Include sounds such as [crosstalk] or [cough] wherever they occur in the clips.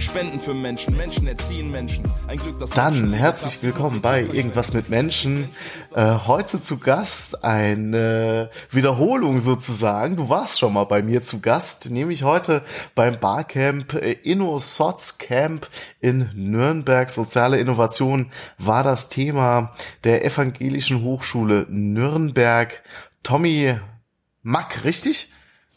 Spenden für Menschen, Menschen erziehen Menschen. Ein Glück, dass Dann herzlich willkommen bei Irgendwas mit Menschen. Äh, heute zu Gast eine Wiederholung sozusagen. Du warst schon mal bei mir zu Gast, nämlich heute beim Barcamp äh, InnoSots Camp in Nürnberg. Soziale Innovation war das Thema der Evangelischen Hochschule Nürnberg. Tommy Mack, richtig?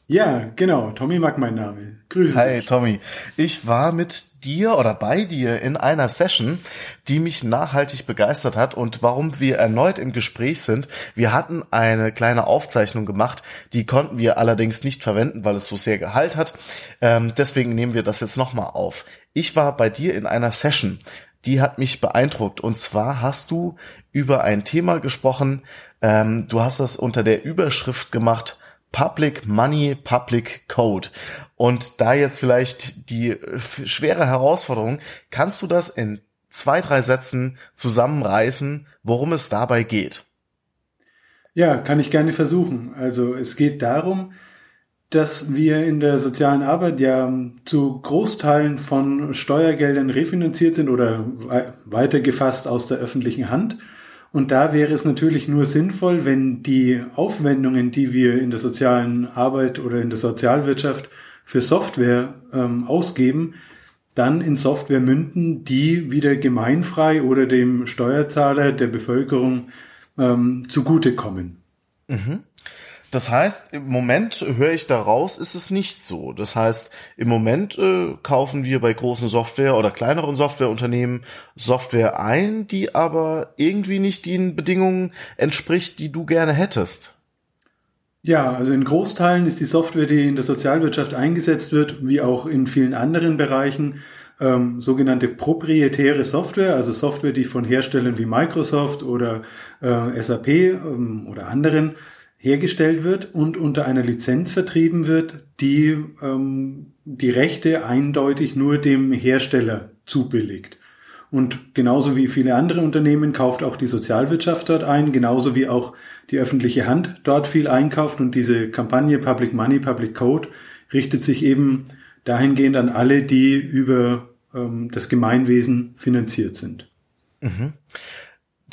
Ja, genau. Tommy Mack mein Name. Grüße Hi, dich. Tommy. Ich war mit dir oder bei dir in einer Session, die mich nachhaltig begeistert hat und warum wir erneut im Gespräch sind. Wir hatten eine kleine Aufzeichnung gemacht, die konnten wir allerdings nicht verwenden, weil es so sehr Gehalt hat. Ähm, deswegen nehmen wir das jetzt nochmal auf. Ich war bei dir in einer Session, die hat mich beeindruckt. Und zwar hast du über ein Thema gesprochen, ähm, du hast das unter der Überschrift gemacht, Public Money, Public Code. Und da jetzt vielleicht die schwere Herausforderung, kannst du das in zwei, drei Sätzen zusammenreißen, worum es dabei geht? Ja, kann ich gerne versuchen. Also es geht darum, dass wir in der sozialen Arbeit ja zu Großteilen von Steuergeldern refinanziert sind oder weitergefasst aus der öffentlichen Hand und da wäre es natürlich nur sinnvoll, wenn die Aufwendungen, die wir in der sozialen Arbeit oder in der Sozialwirtschaft für Software ähm, ausgeben, dann in Software münden, die wieder gemeinfrei oder dem Steuerzahler der Bevölkerung ähm, zugutekommen. Mhm. Das heißt, im Moment höre ich daraus, ist es nicht so. Das heißt, im Moment äh, kaufen wir bei großen Software oder kleineren Softwareunternehmen Software ein, die aber irgendwie nicht den Bedingungen entspricht, die du gerne hättest. Ja, also in Großteilen ist die Software, die in der Sozialwirtschaft eingesetzt wird, wie auch in vielen anderen Bereichen, ähm, sogenannte proprietäre Software, also Software, die von Herstellern wie Microsoft oder äh, SAP ähm, oder anderen hergestellt wird und unter einer Lizenz vertrieben wird, die ähm, die Rechte eindeutig nur dem Hersteller zubilligt. Und genauso wie viele andere Unternehmen kauft auch die Sozialwirtschaft dort ein, genauso wie auch die öffentliche Hand dort viel einkauft. Und diese Kampagne Public Money, Public Code richtet sich eben dahingehend an alle, die über ähm, das Gemeinwesen finanziert sind. Mhm.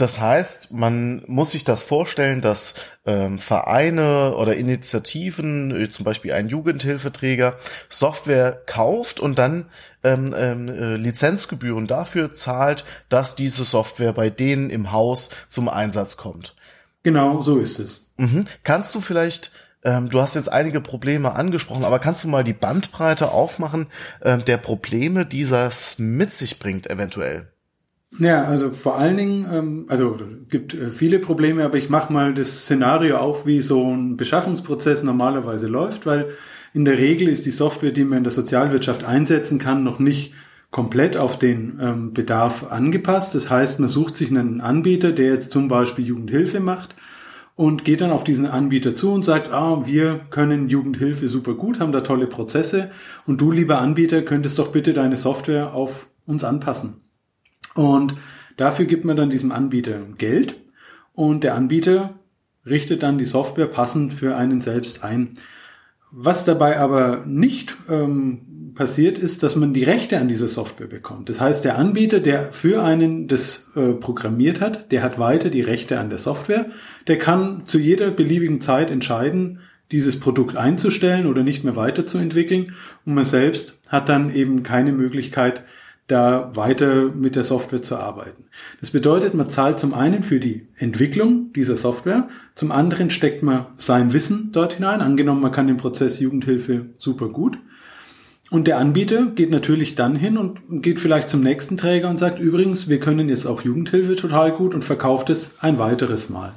Das heißt, man muss sich das vorstellen, dass ähm, Vereine oder Initiativen, äh, zum Beispiel ein Jugendhilfeträger, Software kauft und dann ähm, ähm, äh, Lizenzgebühren dafür zahlt, dass diese Software bei denen im Haus zum Einsatz kommt. Genau, so ist es. Mhm. Kannst du vielleicht ähm, du hast jetzt einige Probleme angesprochen, aber kannst du mal die Bandbreite aufmachen äh, der Probleme, die das mit sich bringt, eventuell? Ja, also vor allen Dingen, ähm, also gibt äh, viele Probleme, aber ich mache mal das Szenario auf, wie so ein Beschaffungsprozess normalerweise läuft, weil in der Regel ist die Software, die man in der Sozialwirtschaft einsetzen kann, noch nicht komplett auf den ähm, Bedarf angepasst. Das heißt, man sucht sich einen Anbieter, der jetzt zum Beispiel Jugendhilfe macht und geht dann auf diesen Anbieter zu und sagt, ah, wir können Jugendhilfe super gut, haben da tolle Prozesse und du, lieber Anbieter, könntest doch bitte deine Software auf uns anpassen. Und dafür gibt man dann diesem Anbieter Geld und der Anbieter richtet dann die Software passend für einen selbst ein. Was dabei aber nicht ähm, passiert, ist, dass man die Rechte an dieser Software bekommt. Das heißt, der Anbieter, der für einen das äh, programmiert hat, der hat weiter die Rechte an der Software. Der kann zu jeder beliebigen Zeit entscheiden, dieses Produkt einzustellen oder nicht mehr weiterzuentwickeln. Und man selbst hat dann eben keine Möglichkeit, da weiter mit der Software zu arbeiten. Das bedeutet, man zahlt zum einen für die Entwicklung dieser Software, zum anderen steckt man sein Wissen dort hinein. Angenommen, man kann den Prozess Jugendhilfe super gut. Und der Anbieter geht natürlich dann hin und geht vielleicht zum nächsten Träger und sagt, übrigens, wir können jetzt auch Jugendhilfe total gut und verkauft es ein weiteres Mal.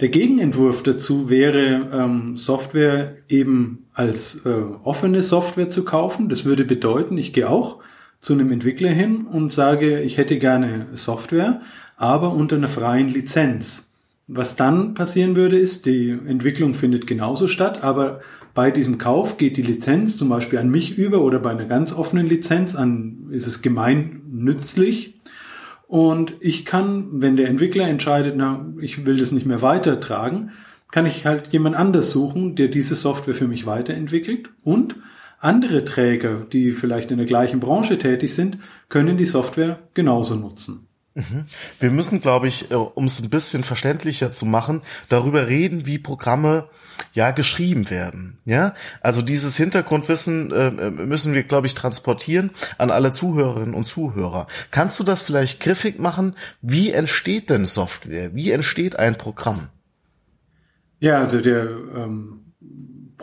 Der Gegenentwurf dazu wäre, ähm, Software eben als äh, offene Software zu kaufen. Das würde bedeuten, ich gehe auch zu einem Entwickler hin und sage, ich hätte gerne Software, aber unter einer freien Lizenz. Was dann passieren würde, ist, die Entwicklung findet genauso statt, aber bei diesem Kauf geht die Lizenz zum Beispiel an mich über oder bei einer ganz offenen Lizenz an, ist es gemeinnützlich. Und ich kann, wenn der Entwickler entscheidet, na, ich will das nicht mehr weitertragen, kann ich halt jemand anders suchen, der diese Software für mich weiterentwickelt und andere Träger, die vielleicht in der gleichen Branche tätig sind, können die Software genauso nutzen. Mhm. Wir müssen, glaube ich, äh, um es ein bisschen verständlicher zu machen, darüber reden, wie Programme ja geschrieben werden. Ja, also dieses Hintergrundwissen äh, müssen wir, glaube ich, transportieren an alle Zuhörerinnen und Zuhörer. Kannst du das vielleicht griffig machen? Wie entsteht denn Software? Wie entsteht ein Programm? Ja, also der ähm,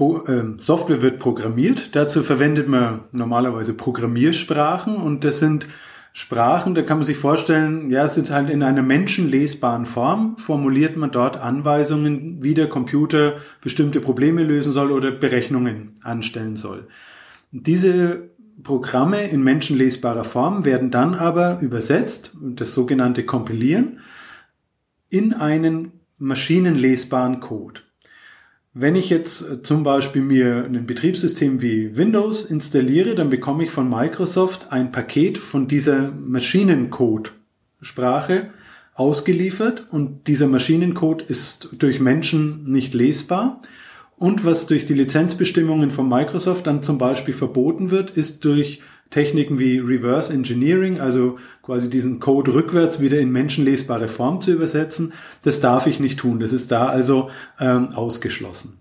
Pro, ähm, Software wird programmiert. Dazu verwendet man normalerweise Programmiersprachen und das sind Sprachen, da kann man sich vorstellen, ja, es sind halt in einer menschenlesbaren Form, formuliert man dort Anweisungen, wie der Computer bestimmte Probleme lösen soll oder Berechnungen anstellen soll. Diese Programme in menschenlesbarer Form werden dann aber übersetzt, das sogenannte Kompilieren, in einen maschinenlesbaren Code. Wenn ich jetzt äh, zum Beispiel mir ein Betriebssystem wie Windows installiere, dann bekomme ich von Microsoft ein Paket von dieser Maschinencode-Sprache ausgeliefert und dieser Maschinencode ist durch Menschen nicht lesbar. Und was durch die Lizenzbestimmungen von Microsoft dann zum Beispiel verboten wird, ist durch Techniken wie Reverse Engineering, also quasi diesen Code rückwärts wieder in menschenlesbare Form zu übersetzen, das darf ich nicht tun. Das ist da also ähm, ausgeschlossen.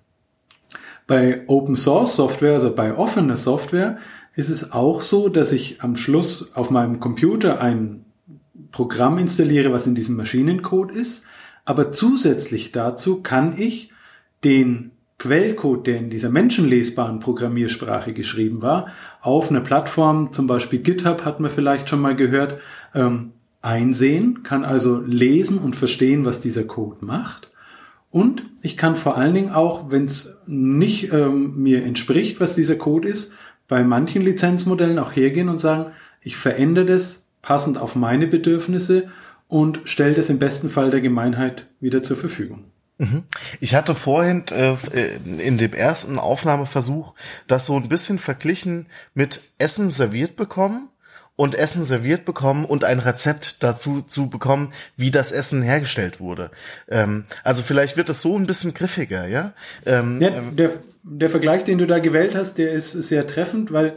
Bei Open Source Software, also bei offener Software, ist es auch so, dass ich am Schluss auf meinem Computer ein Programm installiere, was in diesem Maschinencode ist. Aber zusätzlich dazu kann ich den Quellcode, der in dieser menschenlesbaren Programmiersprache geschrieben war, auf einer Plattform, zum Beispiel GitHub hat man vielleicht schon mal gehört, ähm, einsehen, kann also lesen und verstehen, was dieser Code macht. Und ich kann vor allen Dingen auch, wenn es nicht ähm, mir entspricht, was dieser Code ist, bei manchen Lizenzmodellen auch hergehen und sagen, ich verändere das passend auf meine Bedürfnisse und stelle das im besten Fall der Gemeinheit wieder zur Verfügung. Mhm. Ich hatte vorhin äh, in dem ersten Aufnahmeversuch das so ein bisschen verglichen mit Essen serviert bekommen und Essen serviert bekommen und ein Rezept dazu zu bekommen, wie das Essen hergestellt wurde. Ähm, also vielleicht wird es so ein bisschen griffiger, ja? Ähm, ja der, der Vergleich, den du da gewählt hast, der ist sehr treffend, weil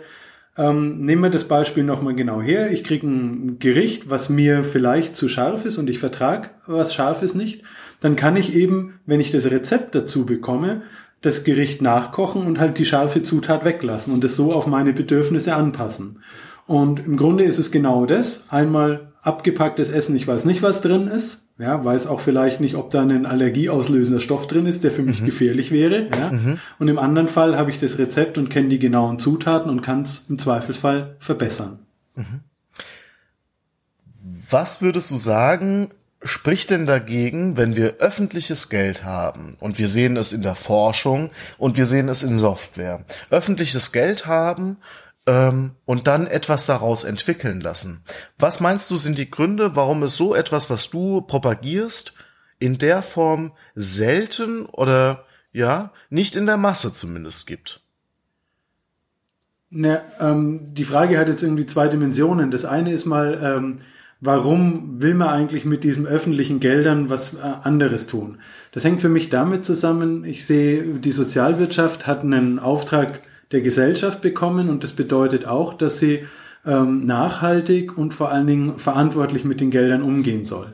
ähm, nehmen wir das Beispiel nochmal genau her. Ich kriege ein Gericht, was mir vielleicht zu scharf ist und ich vertrage was Scharfes nicht dann kann ich eben, wenn ich das Rezept dazu bekomme, das Gericht nachkochen und halt die scharfe Zutat weglassen und es so auf meine Bedürfnisse anpassen. Und im Grunde ist es genau das. Einmal abgepacktes Essen, ich weiß nicht, was drin ist. Ja, weiß auch vielleicht nicht, ob da ein allergieauslösender Stoff drin ist, der für mich mhm. gefährlich wäre. Ja. Mhm. Und im anderen Fall habe ich das Rezept und kenne die genauen Zutaten und kann es im Zweifelsfall verbessern. Mhm. Was würdest du sagen, spricht denn dagegen, wenn wir öffentliches Geld haben und wir sehen es in der Forschung und wir sehen es in Software, öffentliches Geld haben ähm, und dann etwas daraus entwickeln lassen? Was meinst du sind die Gründe, warum es so etwas, was du propagierst, in der Form selten oder ja nicht in der Masse zumindest gibt? Ne, ähm, die Frage hat jetzt irgendwie zwei Dimensionen. Das eine ist mal ähm, warum will man eigentlich mit diesen öffentlichen Geldern was äh, anderes tun? Das hängt für mich damit zusammen, ich sehe, die Sozialwirtschaft hat einen Auftrag der Gesellschaft bekommen und das bedeutet auch, dass sie ähm, nachhaltig und vor allen Dingen verantwortlich mit den Geldern umgehen soll.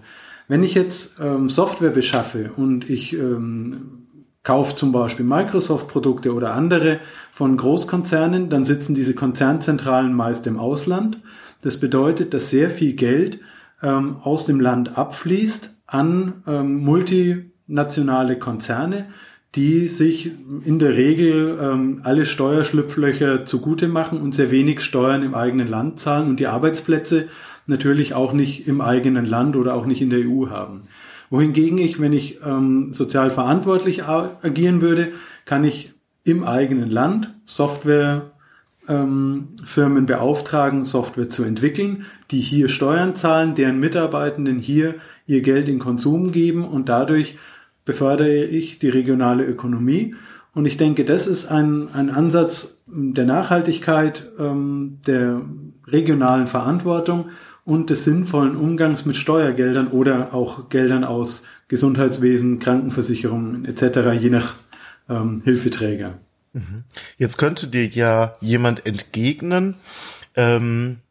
Wenn ich jetzt ähm, Software beschaffe und ich ähm, kaufe zum Beispiel Microsoft-Produkte oder andere von Großkonzernen, dann sitzen diese Konzernzentralen meist im Ausland das bedeutet, dass sehr viel Geld ähm, aus dem Land abfließt an ähm, multinationale Konzerne, die sich in der Regel ähm, alle Steuerschlupflöcher zugute machen und sehr wenig Steuern im eigenen Land zahlen und die Arbeitsplätze natürlich auch nicht im eigenen Land oder auch nicht in der EU haben. Wohingegen ich, wenn ich ähm, sozial verantwortlich agieren würde, kann ich im eigenen Land Software ähm, Firmen beauftragen, Software zu entwickeln, die hier Steuern zahlen, deren Mitarbeitenden hier ihr Geld in Konsum geben und dadurch befördere ich die regionale Ökonomie. Und ich denke, das ist ein, ein Ansatz der Nachhaltigkeit, ähm, der regionalen Verantwortung und des sinnvollen Umgangs mit Steuergeldern oder auch Geldern aus Gesundheitswesen, Krankenversicherungen etc., je nach ähm, Hilfeträger. Mhm. Jetzt könnte dir ja jemand entgegnen, ähm,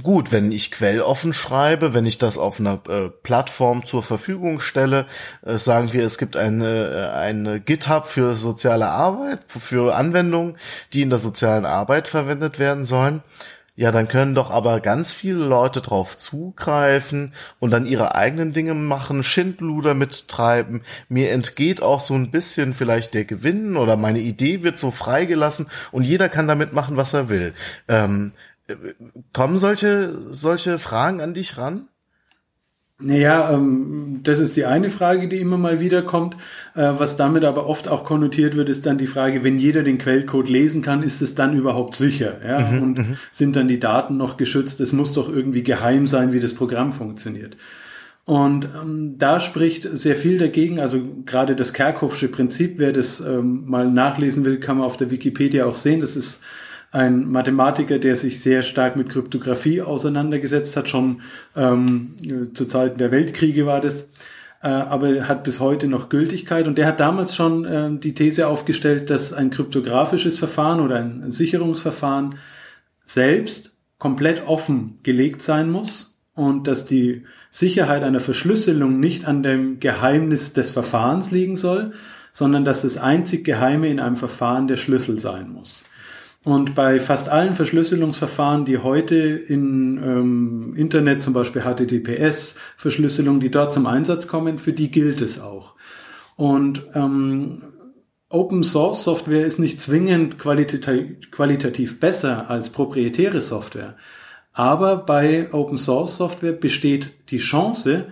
gut, wenn ich quelloffen schreibe, wenn ich das auf einer äh, Plattform zur Verfügung stelle, äh, sagen wir, es gibt eine, äh, eine GitHub für soziale Arbeit, für Anwendungen, die in der sozialen Arbeit verwendet werden sollen. Ja, dann können doch aber ganz viele Leute drauf zugreifen und dann ihre eigenen Dinge machen, Schindluder mittreiben. Mir entgeht auch so ein bisschen vielleicht der Gewinn oder meine Idee wird so freigelassen und jeder kann damit machen, was er will. Ähm, kommen solche, solche Fragen an dich ran? Naja, ähm, das ist die eine Frage, die immer mal wieder kommt. Äh, was damit aber oft auch konnotiert wird, ist dann die Frage, wenn jeder den Quellcode lesen kann, ist es dann überhaupt sicher? Ja? Mhm, und mhm. sind dann die Daten noch geschützt? Es muss doch irgendwie geheim sein, wie das Programm funktioniert. Und ähm, da spricht sehr viel dagegen. Also gerade das Kerkhoffsche Prinzip, wer das ähm, mal nachlesen will, kann man auf der Wikipedia auch sehen. Das ist ein Mathematiker, der sich sehr stark mit Kryptographie auseinandergesetzt hat, schon ähm, zu Zeiten der Weltkriege war das, äh, aber hat bis heute noch Gültigkeit. Und der hat damals schon äh, die These aufgestellt, dass ein kryptografisches Verfahren oder ein, Sicherungsverfahren selbst komplett offen gelegt sein muss und dass die Sicherheit einer Verschlüsselung nicht an dem Geheimnis des Verfahrens liegen soll, sondern dass das einzig Geheime in einem Verfahren der Schlüssel sein muss. Und bei fast allen Verschlüsselungsverfahren, die heute in ähm, Internet, zum Beispiel HTTPS-Verschlüsselung, die dort zum Einsatz kommen, für die gilt es auch. Und ähm, Open Source Software ist nicht zwingend qualitativ, qualitativ besser als proprietäre Software. Aber bei Open Source Software besteht die Chance,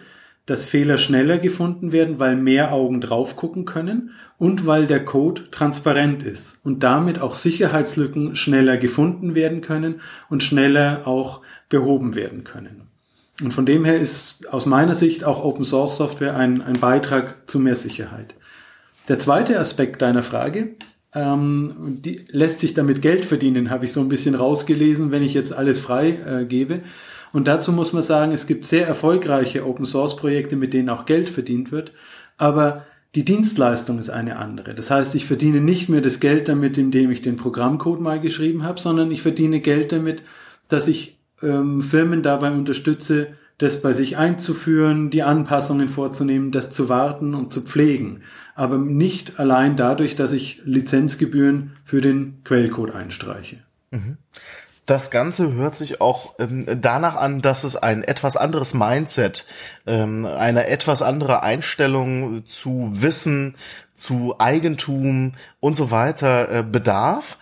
dass Fehler schneller gefunden werden, weil mehr Augen drauf gucken können und weil der Code transparent ist und damit auch Sicherheitslücken schneller gefunden werden können und schneller auch behoben werden können. Und von dem her ist aus meiner Sicht auch Open Source Software ein, ein Beitrag zu mehr Sicherheit. Der zweite Aspekt deiner Frage, ähm, die lässt sich damit Geld verdienen, habe ich so ein bisschen rausgelesen, wenn ich jetzt alles frei äh. Und dazu muss man sagen, es gibt sehr erfolgreiche Open Source Projekte, mit denen auch Geld verdient wird. Aber die Dienstleistung ist eine andere. Das heißt, ich verdiene nicht mehr das Geld damit, indem ich den Programmcode mal geschrieben habe, sondern ich verdiene Geld damit, dass ich ähm, Firmen dabei unterstütze, das bei sich einzuführen, die Anpassungen vorzunehmen, das zu warten und zu pflegen. Aber nicht allein dadurch, dass ich Lizenzgebühren für den Quellcode einstreiche. Mhm das Ganze hört sich auch ähm, danach an, dass es ein etwas anderes Mindset, ähm, eine etwas andere Einstellung zu Wissen, zu Eigentum und so weiter äh, bedarf.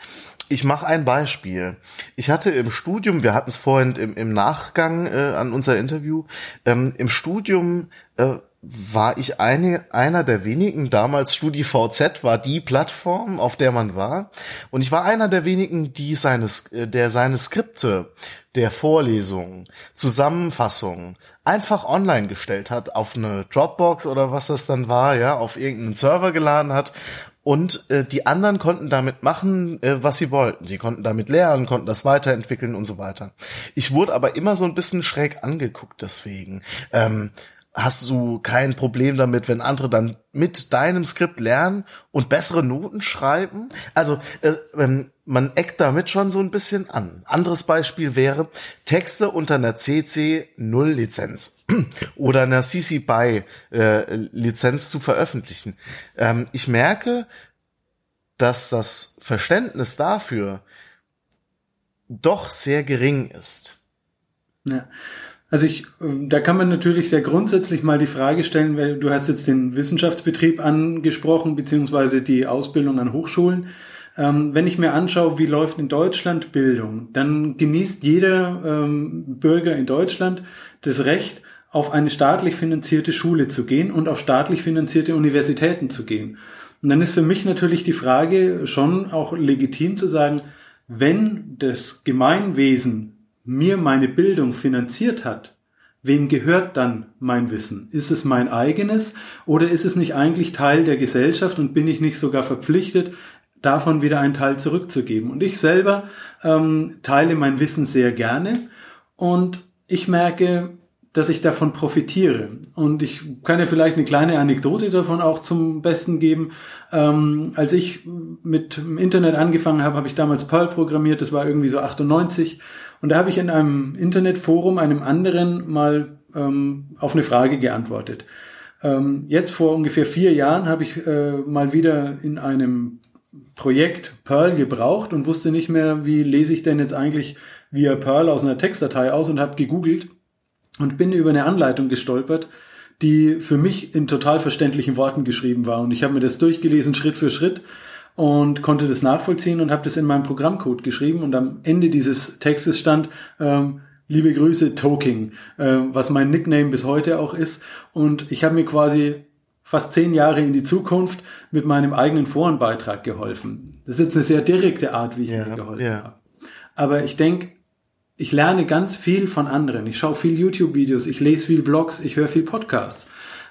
Ich mache ein Beispiel. Ich hatte im Studium, wir hatten es vorhin im, im Nachgang äh, an unser Interview, ähm, im Studium äh, war ich eine, einer der wenigen, damals StudiVZ war die Plattform, auf der man war. Und ich war einer der wenigen, die seine, äh, der seine Skripte der Vorlesungen, Zusammenfassungen einfach online gestellt hat, auf eine Dropbox oder was das dann war, ja, auf irgendeinen Server geladen hat und äh, die anderen konnten damit machen, äh, was sie wollten. Sie konnten damit lernen, konnten das weiterentwickeln und so weiter. Ich wurde aber immer so ein bisschen schräg angeguckt deswegen. Ähm, hast du kein Problem damit, wenn andere dann mit deinem Skript lernen und bessere Noten schreiben. Also äh, man eckt damit schon so ein bisschen an. Anderes Beispiel wäre Texte unter einer CC 0 Lizenz [clears throat] oder einer CC BY äh, Lizenz zu veröffentlichen. Ähm, ich merke, dass das Verständnis dafür doch sehr gering ist. Ja. Also ich, da kann man natürlich sehr grundsätzlich mal die Frage stellen, weil du hast jetzt den Wissenschaftsbetrieb angesprochen, beziehungsweise die Ausbildung an Hochschulen. Ähm, wenn ich mir anschaue, wie läuft in Deutschland Bildung, dann genießt jeder ähm, Bürger in Deutschland das Recht, auf eine staatlich finanzierte Schule zu gehen und auf staatlich finanzierte Universitäten zu gehen. Und dann ist für mich natürlich die Frage schon auch legitim zu sagen, wenn das Gemeinwesen mir meine Bildung finanziert hat, wem gehört dann mein Wissen? Ist es mein eigenes oder ist es nicht eigentlich Teil der Gesellschaft und bin ich nicht sogar verpflichtet, davon wieder einen Teil zurückzugeben? Und ich selber ähm, teile mein Wissen sehr gerne und ich merke, dass ich davon profitiere. Und ich kann ja vielleicht eine kleine Anekdote davon auch zum Besten geben. Ähm, als ich mit dem Internet angefangen habe, habe ich damals Perl programmiert, das war irgendwie so 98. Und da habe ich in einem Internetforum einem anderen mal ähm, auf eine Frage geantwortet. Ähm, jetzt vor ungefähr vier Jahren habe ich äh, mal wieder in einem Projekt Perl gebraucht und wusste nicht mehr, wie lese ich denn jetzt eigentlich via Perl aus einer Textdatei aus und habe gegoogelt und bin über eine Anleitung gestolpert, die für mich in total verständlichen Worten geschrieben war. Und ich habe mir das durchgelesen, Schritt für Schritt, und konnte das nachvollziehen und habe das in meinem Programmcode geschrieben. Und am Ende dieses Textes stand, ähm, liebe Grüße, Toking, äh, was mein Nickname bis heute auch ist. Und ich habe mir quasi fast zehn Jahre in die Zukunft mit meinem eigenen Forenbeitrag geholfen. Das ist jetzt eine sehr direkte Art, wie ich ja, mir geholfen ja. habe. Aber ich denke, ich lerne ganz viel von anderen. Ich schaue viel YouTube-Videos, ich lese viel Blogs, ich höre viel Podcasts.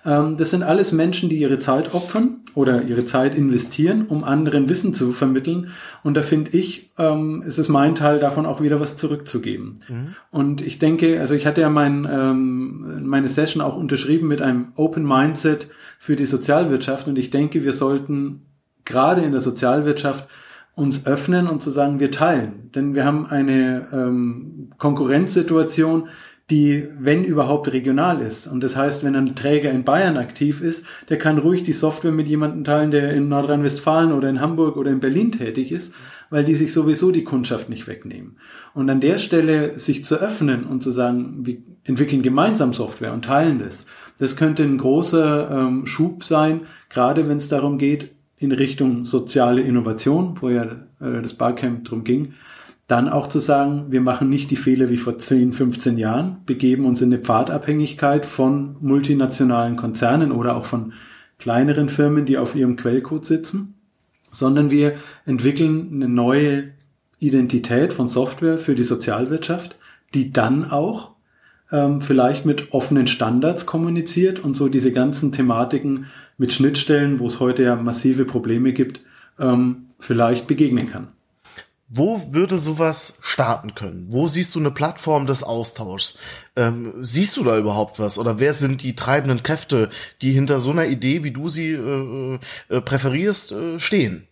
Ähm, das sind alles Menschen, die ihre Zeit opfern oder ihre Zeit investieren, um anderen Wissen zu vermitteln. Und da finde ich, ähm, ist es mein Teil, davon auch wieder was zurückzugeben. Mhm. Und ich denke, also ich hatte ja mein, ähm, meine Session auch unterschrieben mit einem Open Mindset für die Sozialwirtschaft. Und ich denke, wir sollten gerade in der Sozialwirtschaft uns öffnen und zu sagen, wir teilen. Denn wir haben eine ähm, Konkurrenzsituation, die, wenn überhaupt, regional ist. Und das heißt, wenn ein Träger in Bayern aktiv ist, der kann ruhig die Software mit jemandem teilen, der in Nordrhein-Westfalen oder in Hamburg oder in Berlin tätig ist, weil die sich sowieso die Kundschaft nicht wegnehmen. Und an der Stelle sich zu öffnen und zu sagen, wir entwickeln gemeinsam Software und teilen das, das könnte ein großer ähm, Schub sein, gerade wenn es darum geht, in Richtung soziale Innovation, wo ja äh, das Barcamp drum ging, dann auch zu sagen, wir machen nicht die Fehler wie vor 10, 15 Jahren, begeben uns in eine Pfadabhängigkeit von multinationalen Konzernen oder auch von kleineren Firmen, die auf ihrem Quellcode sitzen, sondern wir entwickeln eine neue Identität von Software für die Sozialwirtschaft, die dann auch ähm, vielleicht mit offenen Standards kommuniziert und so diese ganzen Thematiken mit Schnittstellen, wo es heute ja massive Probleme gibt, ähm, vielleicht begegnen kann. Wo würde sowas starten können? Wo siehst du eine Plattform des Austauschs? Ähm, siehst du da überhaupt was? Oder wer sind die treibenden Kräfte, die hinter so einer Idee, wie du sie äh, äh, präferierst, äh, stehen?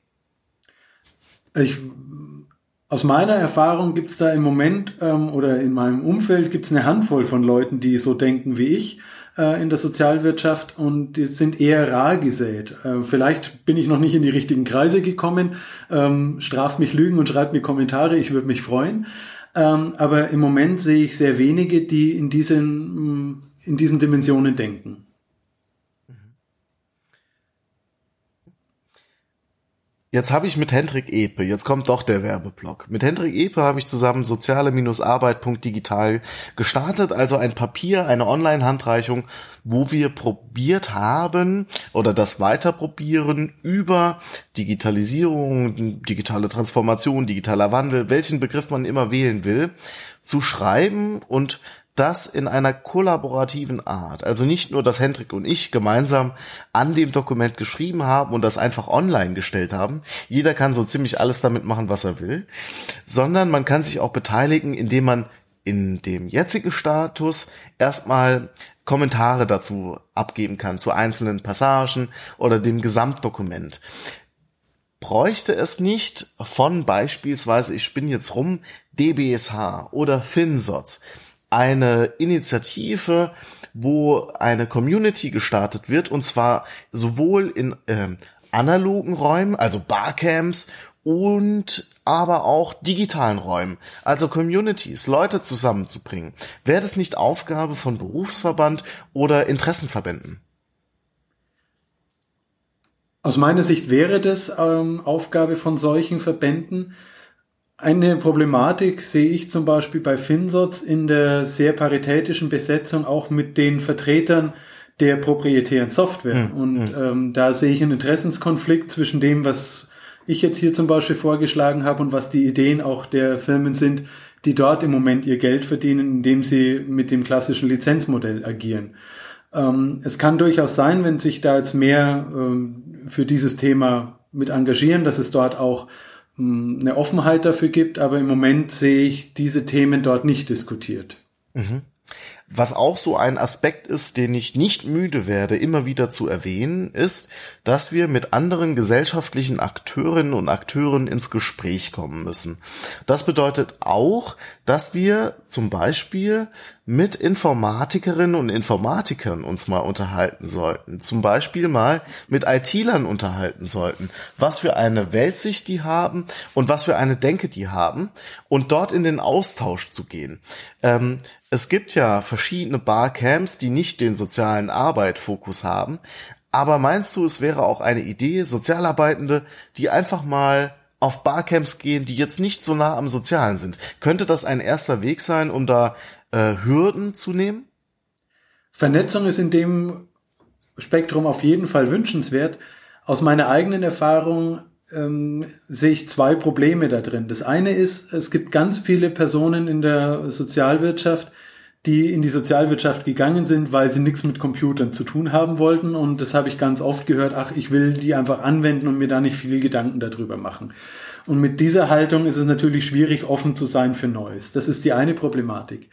Ich aus meiner Erfahrung gibt's da im Moment ähm, oder in meinem Umfeld gibt's eine Handvoll von Leuten, die so denken wie ich äh, in der Sozialwirtschaft und die sind eher rar gesät. Äh, vielleicht bin ich noch nicht in die richtigen Kreise gekommen. Ähm, straft mich Lügen und schreibt mir Kommentare, ich würde mich freuen. Ähm, aber im Moment sehe ich sehr wenige, die in diesen, in diesen Dimensionen denken. Jetzt habe ich mit Hendrik Epe, jetzt kommt doch der Werbeblock. Mit Hendrik Epe habe ich zusammen soziale-arbeit.digital gestartet, also ein Papier, eine Online-Handreichung, wo wir probiert haben oder das weiter probieren über Digitalisierung, digitale Transformation, digitaler Wandel, welchen Begriff man immer wählen will, zu schreiben und das in einer kollaborativen Art. Also nicht nur, dass Hendrik und ich gemeinsam an dem Dokument geschrieben haben und das einfach online gestellt haben. Jeder kann so ziemlich alles damit machen, was er will. Sondern man kann sich auch beteiligen, indem man in dem jetzigen Status erstmal Kommentare dazu abgeben kann, zu einzelnen Passagen oder dem Gesamtdokument bräuchte es nicht von beispielsweise, ich spinne jetzt rum, DBSH oder FinSots eine Initiative, wo eine Community gestartet wird und zwar sowohl in äh, analogen Räumen, also Barcamps und aber auch digitalen Räumen, also Communities, Leute zusammenzubringen. Wäre das nicht Aufgabe von Berufsverband oder Interessenverbänden? Aus meiner Sicht wäre das ähm, Aufgabe von solchen Verbänden, eine Problematik sehe ich zum Beispiel bei Finsots in der sehr paritätischen Besetzung auch mit den Vertretern der proprietären Software. Mhm. Und hm. ähm, da sehe ich einen Interessenskonflikt zwischen dem, was ich jetzt hier zum Beispiel vorgeschlagen habe und was die Ideen auch der Firmen sind, die dort im Moment ihr Geld verdienen, indem sie mit dem klassischen Lizenzmodell agieren. Ähm, es kann durchaus sein, wenn sich da jetzt mehr ähm, für dieses Thema mit engagieren, dass es dort auch eine Offenheit dafür gibt, aber im Moment sehe ich diese Themen dort nicht diskutiert. Mhm. Was auch so ein Aspekt ist, den ich nicht müde werde, immer wieder zu erwähnen, ist, dass wir mit anderen gesellschaftlichen Akteurinnen und Akteuren ins Gespräch kommen müssen. Das bedeutet auch, dass wir zum Beispiel mit Informatikerinnen und Informatikern uns mal unterhalten sollten. Zum Beispiel mal mit IT-Lern unterhalten sollten. Was für eine Weltsicht die haben und was für eine Denke die haben und dort in den Austausch zu gehen. Ähm, es gibt ja verschiedene Barcamps, die nicht den sozialen Arbeitfokus haben. Aber meinst du, es wäre auch eine Idee, Sozialarbeitende, die einfach mal auf Barcamps gehen, die jetzt nicht so nah am Sozialen sind. Könnte das ein erster Weg sein, um da äh, Hürden zu nehmen? Vernetzung ist in dem Spektrum auf jeden Fall wünschenswert. Aus meiner eigenen Erfahrung ähm, sehe ich zwei Probleme da drin. Das eine ist, es gibt ganz viele Personen in der Sozialwirtschaft, die in die Sozialwirtschaft gegangen sind, weil sie nichts mit Computern zu tun haben wollten. Und das habe ich ganz oft gehört, ach, ich will die einfach anwenden und mir da nicht viel Gedanken darüber machen. Und mit dieser Haltung ist es natürlich schwierig, offen zu sein für Neues. Das ist die eine Problematik.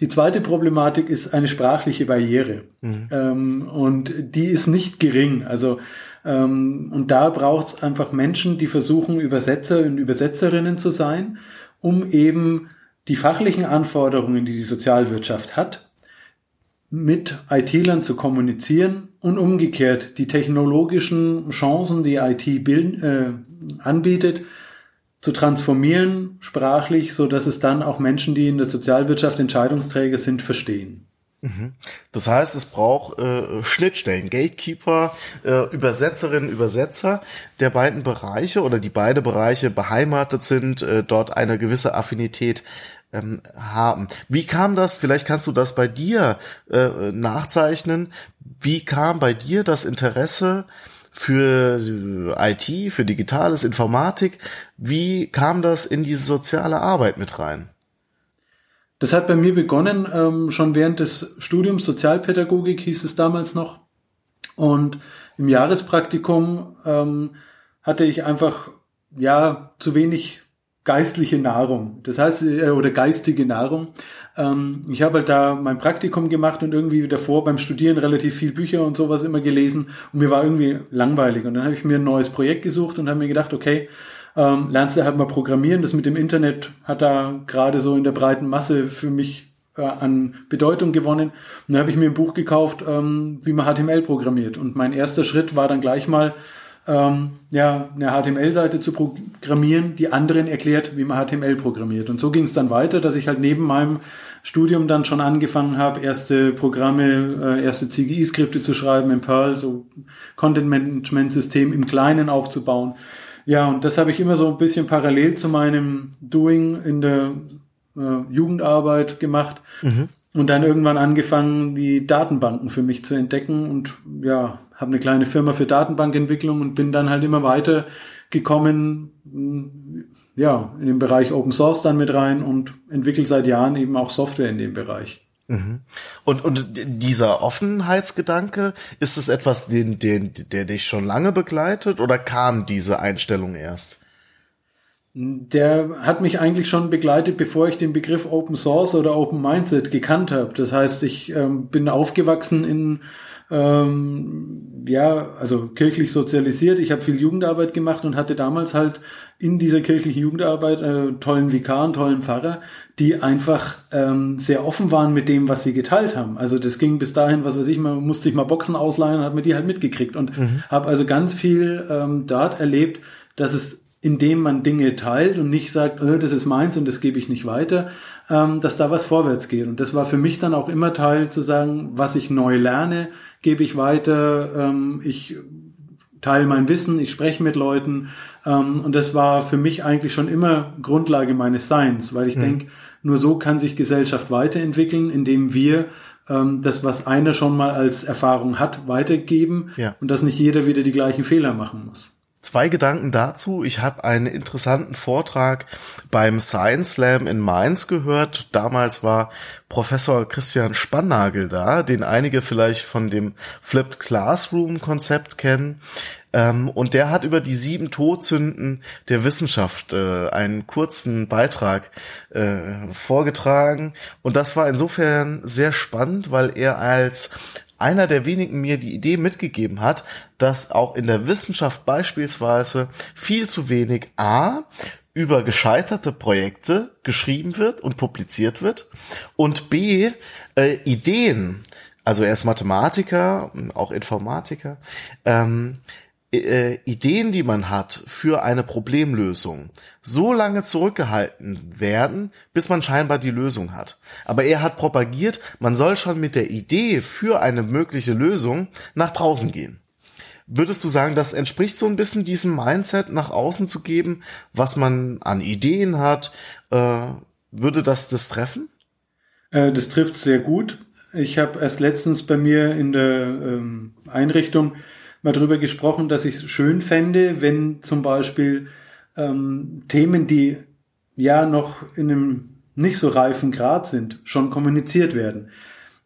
Die zweite Problematik ist eine sprachliche Barriere. Mhm. Ähm, und die ist nicht gering. Also ähm, und da braucht es einfach Menschen, die versuchen, Übersetzer und Übersetzerinnen zu sein, um eben die fachlichen Anforderungen, die die Sozialwirtschaft hat, mit IT-Lern zu kommunizieren und umgekehrt die technologischen Chancen, die IT bilden, äh, anbietet, zu transformieren sprachlich, so dass es dann auch Menschen, die in der Sozialwirtschaft Entscheidungsträger sind, verstehen. Mhm. Das heißt, es braucht äh, Schnittstellen, Gatekeeper, äh, Übersetzerinnen, Übersetzer der beiden Bereiche oder die beide Bereiche beheimatet sind, äh, dort eine gewisse Affinität ähm, haben. Wie kam das? Vielleicht kannst du das bei dir äh, nachzeichnen. Wie kam bei dir das Interesse für IT, für Digitales, Informatik. Wie kam das in diese soziale Arbeit mit rein? Das hat bei mir begonnen, ähm, schon während des Studiums Sozialpädagogik hieß es damals noch. Und im Jahrespraktikum ähm, hatte ich einfach ja zu wenig geistliche Nahrung. Das heißt, äh, oder geistige Nahrung. Ähm, ich habe halt da mein Praktikum gemacht und irgendwie davor beim Studieren relativ viel Bücher und sowas immer gelesen und mir war irgendwie langweilig. Und dann habe ich mir ein neues Projekt gesucht und habe mir gedacht, okay, ähm, lernst du halt mal programmieren. Das mit dem Internet hat da gerade so in der breiten Masse für mich äh, an Bedeutung gewonnen. Und dann habe ich mir ein Buch gekauft, ähm, wie man HTML programmiert. Und mein erster Schritt war dann gleich mal, ähm, ja, eine HTML-Seite zu programmieren, die anderen erklärt, wie man HTML programmiert. Und so ging es dann weiter, dass ich halt neben meinem Studium dann schon angefangen habe, erste Programme, äh, erste CGI-Skripte zu schreiben in Perl, so Content-Management-System im Kleinen aufzubauen. Ja, und das habe ich immer so ein bisschen parallel zu meinem Doing in der äh, Jugendarbeit gemacht. Mhm. Und dann irgendwann angefangen, die Datenbanken für mich zu entdecken und ja, habe eine kleine Firma für Datenbankentwicklung und bin dann halt immer weiter gekommen, mm, ja, in den Bereich Open Source dann mit rein und entwickle seit Jahren eben auch Software in dem Bereich. Mhm. Und, und dieser Offenheitsgedanke, ist es etwas, den, den, der dich schon lange begleitet oder kam diese Einstellung erst? Der hat mich eigentlich schon begleitet, bevor ich den Begriff Open Source oder Open Mindset gekannt habe. Das heißt, ich ähm, bin aufgewachsen in ähm, ja, also kirchlich sozialisiert. Ich habe viel Jugendarbeit gemacht und hatte damals halt in dieser kirchlichen Jugendarbeit äh, tollen Vikar, einen tollen Pfarrer, die einfach ähm, sehr offen waren mit dem, was sie geteilt haben. Also das ging bis dahin, was weiß ich, man musste sich mal Boxen ausleihen und hat mir die halt mitgekriegt und mhm. habe also ganz viel ähm, dort erlebt, dass es indem man Dinge teilt und nicht sagt, oh, das ist meins und das gebe ich nicht weiter, ähm, dass da was vorwärts geht. Und das war für mich dann auch immer Teil zu sagen, was ich neu lerne, gebe ich weiter, ähm, ich teile mein Wissen, ich spreche mit Leuten. Ähm, und das war für mich eigentlich schon immer Grundlage meines Seins, weil ich mhm. denke, nur so kann sich Gesellschaft weiterentwickeln, indem wir das, was einer schon mal als Erfahrung hat, weitergeben ja. und dass nicht jeder wieder die gleichen Fehler machen muss. Zwei Gedanken dazu. Ich habe einen interessanten Vortrag beim Science Slam in Mainz gehört. Damals war Professor Christian Spannagel da, den einige vielleicht von dem Flipped Classroom Konzept kennen. Ähm, und der hat über die sieben Todsünden der Wissenschaft äh, einen kurzen Beitrag äh, vorgetragen. Und das war insofern sehr spannend, weil er als einer der wenigen mir die Idee mitgegeben hat, dass auch in der Wissenschaft beispielsweise viel zu wenig A über gescheiterte Projekte geschrieben wird und publiziert wird und B äh, Ideen, also er ist Mathematiker, auch Informatiker, ähm, äh, Ideen, die man hat für eine Problemlösung, so lange zurückgehalten werden, bis man scheinbar die Lösung hat. Aber er hat propagiert, man soll schon mit der Idee für eine mögliche Lösung nach draußen gehen. Würdest du sagen, das entspricht so ein bisschen diesem Mindset nach außen zu geben, was man an Ideen hat? Äh, würde das das treffen? Äh, das trifft sehr gut. Ich habe erst letztens bei mir in der ähm, Einrichtung mal drüber gesprochen, dass ich es schön fände, wenn zum Beispiel ähm, Themen, die ja noch in einem nicht so reifen Grad sind, schon kommuniziert werden.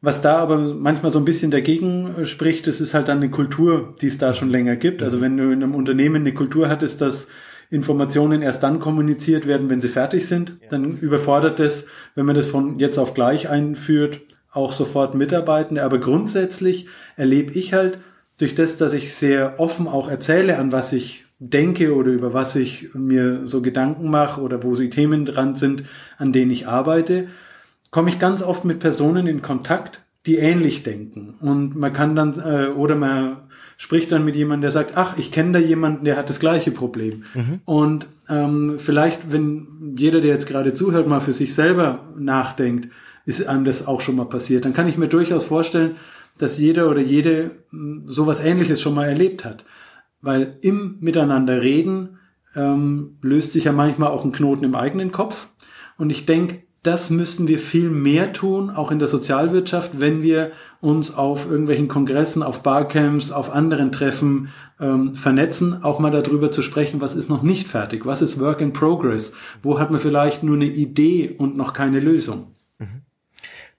Was da aber manchmal so ein bisschen dagegen äh, spricht, das ist halt dann eine Kultur, die es da schon länger gibt. Also wenn du in einem Unternehmen eine Kultur hattest, dass Informationen erst dann kommuniziert werden, wenn sie fertig sind, dann überfordert es, wenn man das von jetzt auf gleich einführt, auch sofort Mitarbeitende. Aber grundsätzlich erlebe ich halt, durch das, dass ich sehr offen auch erzähle, an was ich denke oder über was ich mir so Gedanken mache oder wo sie Themen dran sind, an denen ich arbeite, komme ich ganz oft mit Personen in Kontakt, die ähnlich denken. Und man kann dann, äh, oder man spricht dann mit jemandem, der sagt, ach, ich kenne da jemanden, der hat das gleiche Problem. Mhm. Und ähm, vielleicht, wenn jeder, der jetzt gerade zuhört, mal für sich selber nachdenkt, ist einem das auch schon mal passiert, dann kann ich mir durchaus vorstellen, dass jeder oder jede hm, sowas ähnliches schon mal erlebt hat. Weil im Miteinander reden ähm, löst sich ja manchmal auch ein Knoten im eigenen Kopf. Und ich denke, das müssten wir viel mehr tun, auch in der Sozialwirtschaft, wenn wir uns auf irgendwelchen Kongressen, auf Barcamps, auf anderen Treffen ähm, vernetzen, auch mal darüber zu sprechen, was ist noch nicht fertig, was ist Work in Progress, wo hat man vielleicht nur eine Idee und noch keine Lösung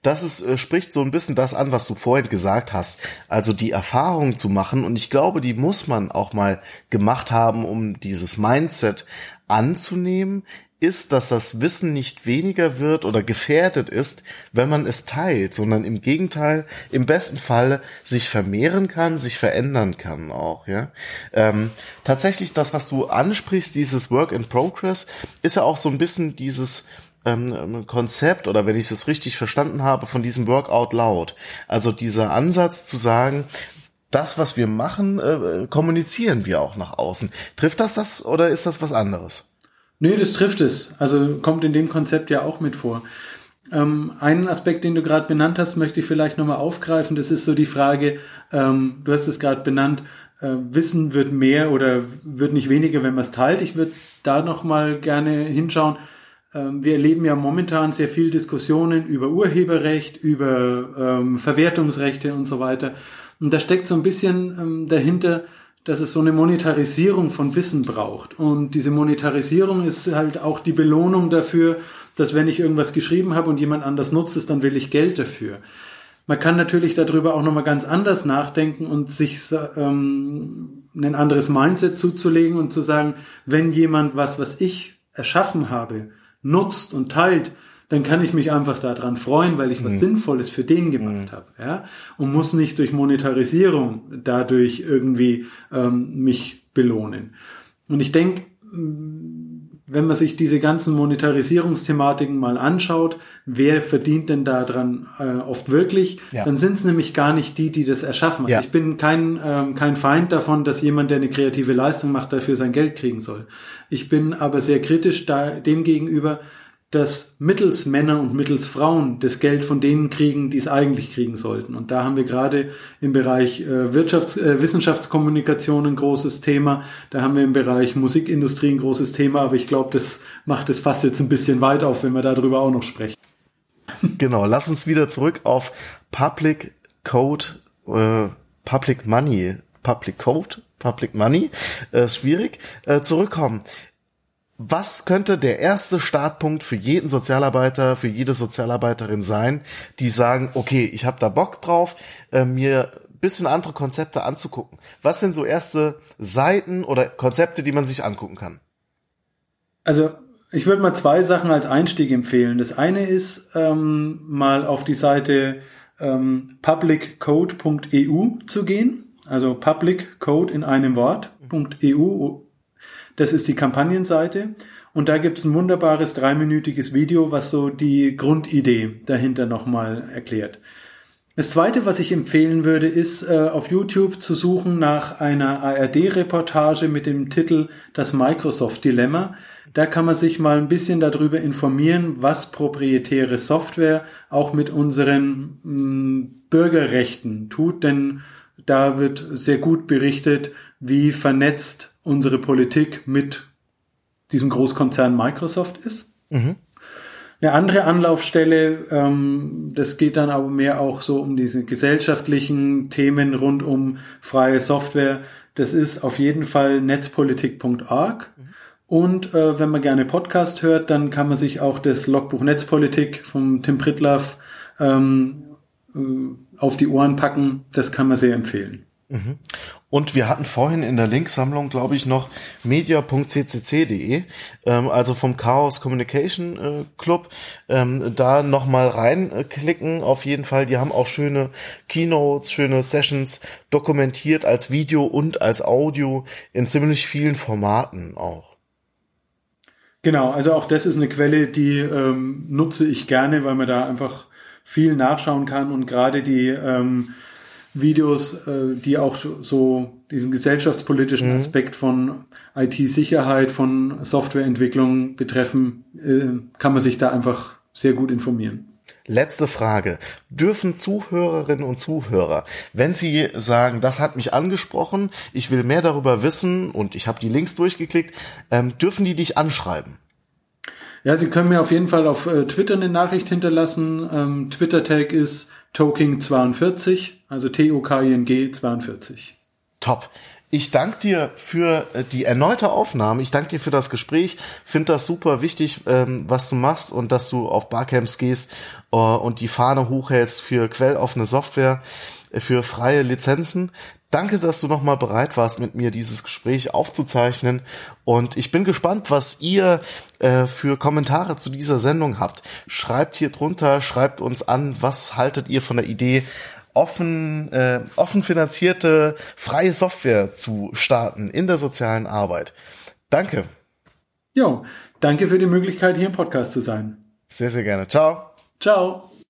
das ist, äh, spricht so ein bisschen das an, was du vorhin gesagt hast. Also die Erfahrung zu machen und ich glaube, die muss man auch mal gemacht haben, um dieses Mindset anzunehmen, ist, dass das Wissen nicht weniger wird oder gefährdet ist, wenn man es teilt, sondern im Gegenteil, im besten Fall sich vermehren kann, sich verändern kann auch, ja. Ähm, tatsächlich das, was du ansprichst, dieses Work in Progress, ist ja auch so ein bisschen dieses ähm, Konzept oder wenn ich es richtig verstanden habe, von diesem Workout Loud. Also dieser Ansatz zu sagen, das, was wir machen, äh, kommunizieren wir auch nach außen. Trifft das das oder ist das was anderes? Nee, das trifft es. Also kommt in dem Konzept ja auch mit vor. Ähm, einen Aspekt, den du gerade benannt hast, möchte ich vielleicht nochmal aufgreifen. Das ist so die Frage, ähm, du hast es gerade benannt, äh, Wissen wird mehr oder wird nicht weniger, wenn man es teilt. Ich würde da nochmal gerne hinschauen wir erleben ja momentan sehr viel Diskussionen über Urheberrecht, über ähm, Verwertungsrechte und so weiter. Und da steckt so ein bisschen ähm, dahinter, dass es so eine Monetarisierung von Wissen braucht. Und diese Monetarisierung ist halt auch die Belohnung dafür, dass wenn ich irgendwas geschrieben habe und jemand anders nutzt es, dann will ich Geld dafür. Man kann natürlich darüber auch nochmal ganz anders nachdenken und sich ähm, ein anderes Mindset zuzulegen und zu sagen, wenn jemand was, was ich erschaffen habe, nutzt und teilt, dann kann ich mich einfach daran freuen, weil ich was mhm. Sinnvolles für den gemacht mhm. habe, ja, und muss nicht durch Monetarisierung dadurch irgendwie ähm, mich belohnen. Und ich denke, wenn man sich diese ganzen Monetarisierungsthematiken mal anschaut, wer verdient denn daran äh, oft wirklich, ja. dann sind es nämlich gar nicht die, die das erschaffen. Also ja. ich bin kein, ähm, kein Feind davon, dass jemand, der eine kreative Leistung macht, dafür sein Geld kriegen soll. Ich bin aber sehr kritisch da, dem gegenüber, dass mittels Männer und mittels Frauen das Geld von denen kriegen, die es eigentlich kriegen sollten. Und da haben wir gerade im Bereich äh, Wirtschafts-, äh, Wissenschaftskommunikation ein großes Thema. Da haben wir im Bereich Musikindustrie ein großes Thema. Aber ich glaube, das macht das fast jetzt ein bisschen weit auf, wenn wir darüber auch noch sprechen. Genau, lass uns wieder zurück auf Public Code, äh, Public Money, Public Code Public Money, äh, schwierig, äh, zurückkommen. Was könnte der erste Startpunkt für jeden Sozialarbeiter, für jede Sozialarbeiterin sein, die sagen, okay, ich habe da Bock drauf, äh, mir bisschen andere Konzepte anzugucken. Was sind so erste Seiten oder Konzepte, die man sich angucken kann? Also ich würde mal zwei Sachen als Einstieg empfehlen. Das eine ist ähm, mal auf die Seite ähm, publiccode.eu zu gehen. Also publiccode in einem Wort.eu. Das ist die Kampagnenseite. Und da gibt's ein wunderbares dreiminütiges Video, was so die Grundidee dahinter nochmal erklärt. Das zweite, was ich empfehlen würde, ist äh, auf YouTube zu suchen nach einer ARD-Reportage mit dem Titel Das Microsoft-Dilemma. Da kann man sich mal ein bisschen darüber informieren, was proprietäre Software auch mit unseren mm, Bürgerrechten tut, denn da wird sehr gut berichtet, wie vernetzt unsere Politik mit diesem Großkonzern Microsoft ist. Mhm. Eine andere Anlaufstelle, ähm, das geht dann aber mehr auch so um diese gesellschaftlichen Themen rund um freie Software. Das ist auf jeden Fall netzpolitik.org. Mhm. Und äh, wenn man gerne Podcast hört, dann kann man sich auch das Logbuch Netzpolitik vom Tim Pritlaff ähm, äh, auf die Ohren packen. Das kann man sehr empfehlen. Mhm. Und wir hatten vorhin in der Linksammlung, glaube ich, noch media.ccc.de, ähm, also vom Chaos Communication äh, Club, ähm, da nochmal reinklicken. Auf jeden Fall, die haben auch schöne Keynotes, schöne Sessions dokumentiert als Video und als Audio in ziemlich vielen Formaten auch. Genau, also auch das ist eine Quelle, die ähm, nutze ich gerne, weil man da einfach viel nachschauen kann und gerade die ähm, Videos, äh, die auch so diesen gesellschaftspolitischen mhm. Aspekt von IT-Sicherheit, von Softwareentwicklung betreffen, äh, kann man sich da einfach sehr gut informieren. Letzte Frage. Dürfen Zuhörerinnen und Zuhörer, wenn sie sagen, das hat mich angesprochen, ich will mehr darüber wissen und ich habe die Links durchgeklickt, ähm, dürfen die dich anschreiben? Ja, Sie können mir auf jeden Fall auf äh, Twitter eine Nachricht hinterlassen. Ähm, Twitter-Tag ist Toking42, also T-O-K-I-N-G 42. Top. Ich danke dir für äh, die erneute Aufnahme. Ich danke dir für das Gespräch. Finde das super wichtig, ähm, was du machst und dass du auf Barcamps gehst äh, und die Fahne hochhältst für quelloffene Software, äh, für freie Lizenzen. Danke, dass du nochmal bereit warst, mit mir dieses Gespräch aufzuzeichnen. Und ich bin gespannt, was ihr äh, für Kommentare zu dieser Sendung habt. Schreibt hier drunter, schreibt uns an, was haltet ihr von der Idee, offen, äh, offen finanzierte freie Software zu starten in der sozialen Arbeit. Danke. Jo, danke für die Möglichkeit, hier im Podcast zu sein. Sehr, sehr gerne. Ciao. Ciao.